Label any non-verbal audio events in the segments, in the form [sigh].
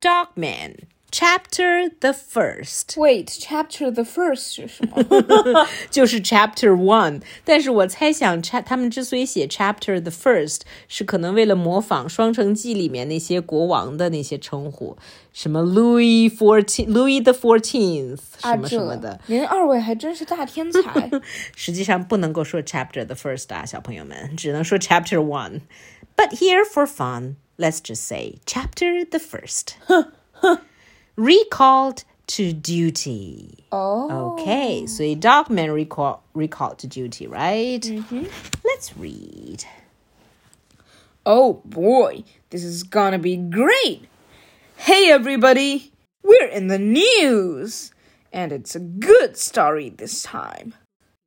Dogman Chapter the First Wait, chapter the first 是什么？就是 Chapter [laughs] [laughs] One，但是我猜想，cha 他们之所以写 Chapter the First，是可能为了模仿《双城记》里面那些国王的那些称呼，什么 Louis Fourteen、Louis the Fourteenth 什么什么的。啊、您二位还真是大天才。实际上不能够说 Chapter the First [laughs] 啊，小朋友们，只能说 Chapter One。But here for fun, let's just say Chapter the First. [laughs] recalled to duty. Oh. Okay, so a dogman recall recalled to duty, right? Mm-hmm. Let's read. Oh boy, this is gonna be great. Hey everybody, we're in the news. And it's a good story this time.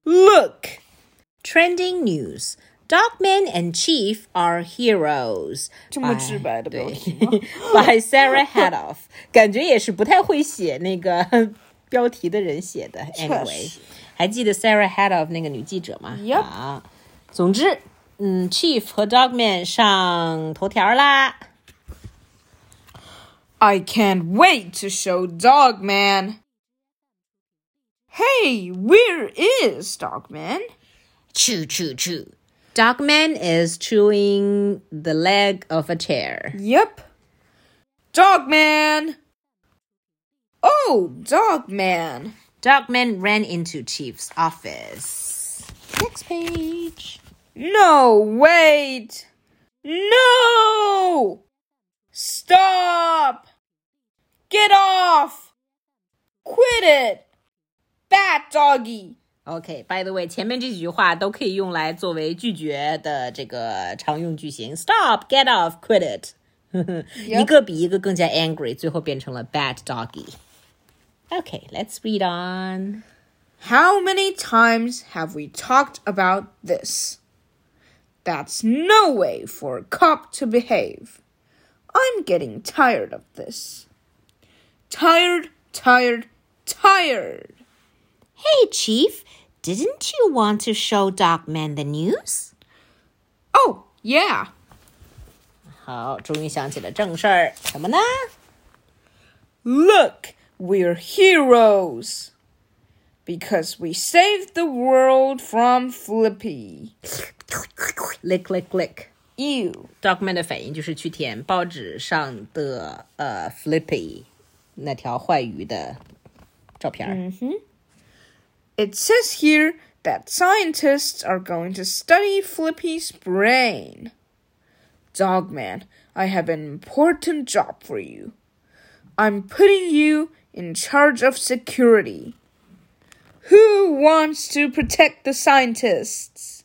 Look! Trending news. Dogman and Chief are Heroes。这么直白的标题，By [laughs] Sarah Hatoff，感觉也是不太会写那个标题的人写的。Anyway，还记得 Sarah Hatoff 那个女记者吗？啊，总之，嗯，Chief 和 Dogman 上头条啦。I can't wait to show Dogman. Hey, where is Dogman? Choo choo choo. Dogman is chewing the leg of a chair. Yep. Dogman! Oh, Dogman! Dogman ran into Chief's office. Next page. No, wait! No! Stop! Get off! Quit it! Bat doggy! OK, by the way，前面这几句话都可以用来作为拒绝的这个常用句型。Stop, get off, quit it 一个比一个更加 angry，[laughs] 最后变成了 bad doggy。Okay, let's read on. How many times have we talked about this? That's no way for a cop to behave. I'm getting tired of this. Tired, tired, tired. Hey, Chief, didn't you want to show Dogman the news? Oh, yeah. 好，终于想起了正事儿，什么呢？Look, we're heroes because we saved the world from Flippy. lick, lick, lick. You. Dogman 的反应就是去舔报纸上的呃、uh, Flippy 那条坏鱼的照片。嗯哼。It says here that scientists are going to study Flippy's brain. Dogman, I have an important job for you. I'm putting you in charge of security. Who wants to protect the scientists?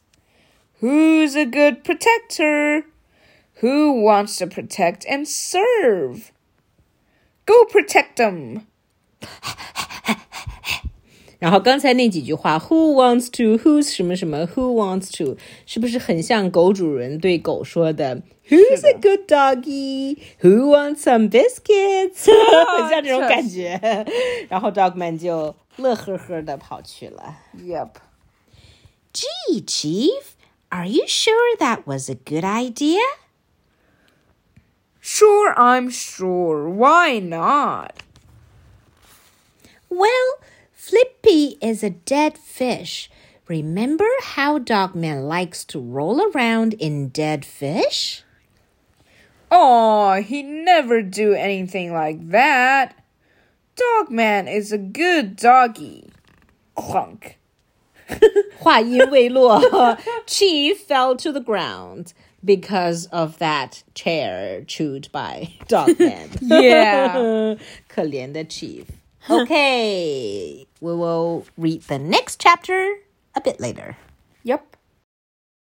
Who's a good protector? Who wants to protect and serve? Go protect them. 然后刚才那几句话，Who wants to? Who's 什么什么？Who wants to? 是不是很像狗主人对狗说的？Who's a good doggy? Who wants some biscuits? 很像这种感觉。然后 Dogman [laughs] 就乐呵呵的跑去了。 Yep. Gee, Chief, are you sure that was a good idea? Sure, I'm sure. Why not? Well, Flippy is a dead fish. Remember how Dogman likes to roll around in dead fish? Aw, he'd never do anything like that. Dogman is a good doggy. Clunk. [laughs] [laughs] 话音未落，Chief fell to the ground because of that chair chewed by Dogman. [laughs] Yeah. 可怜的 Chief. Okay, we will read the next chapter a bit later. Yep.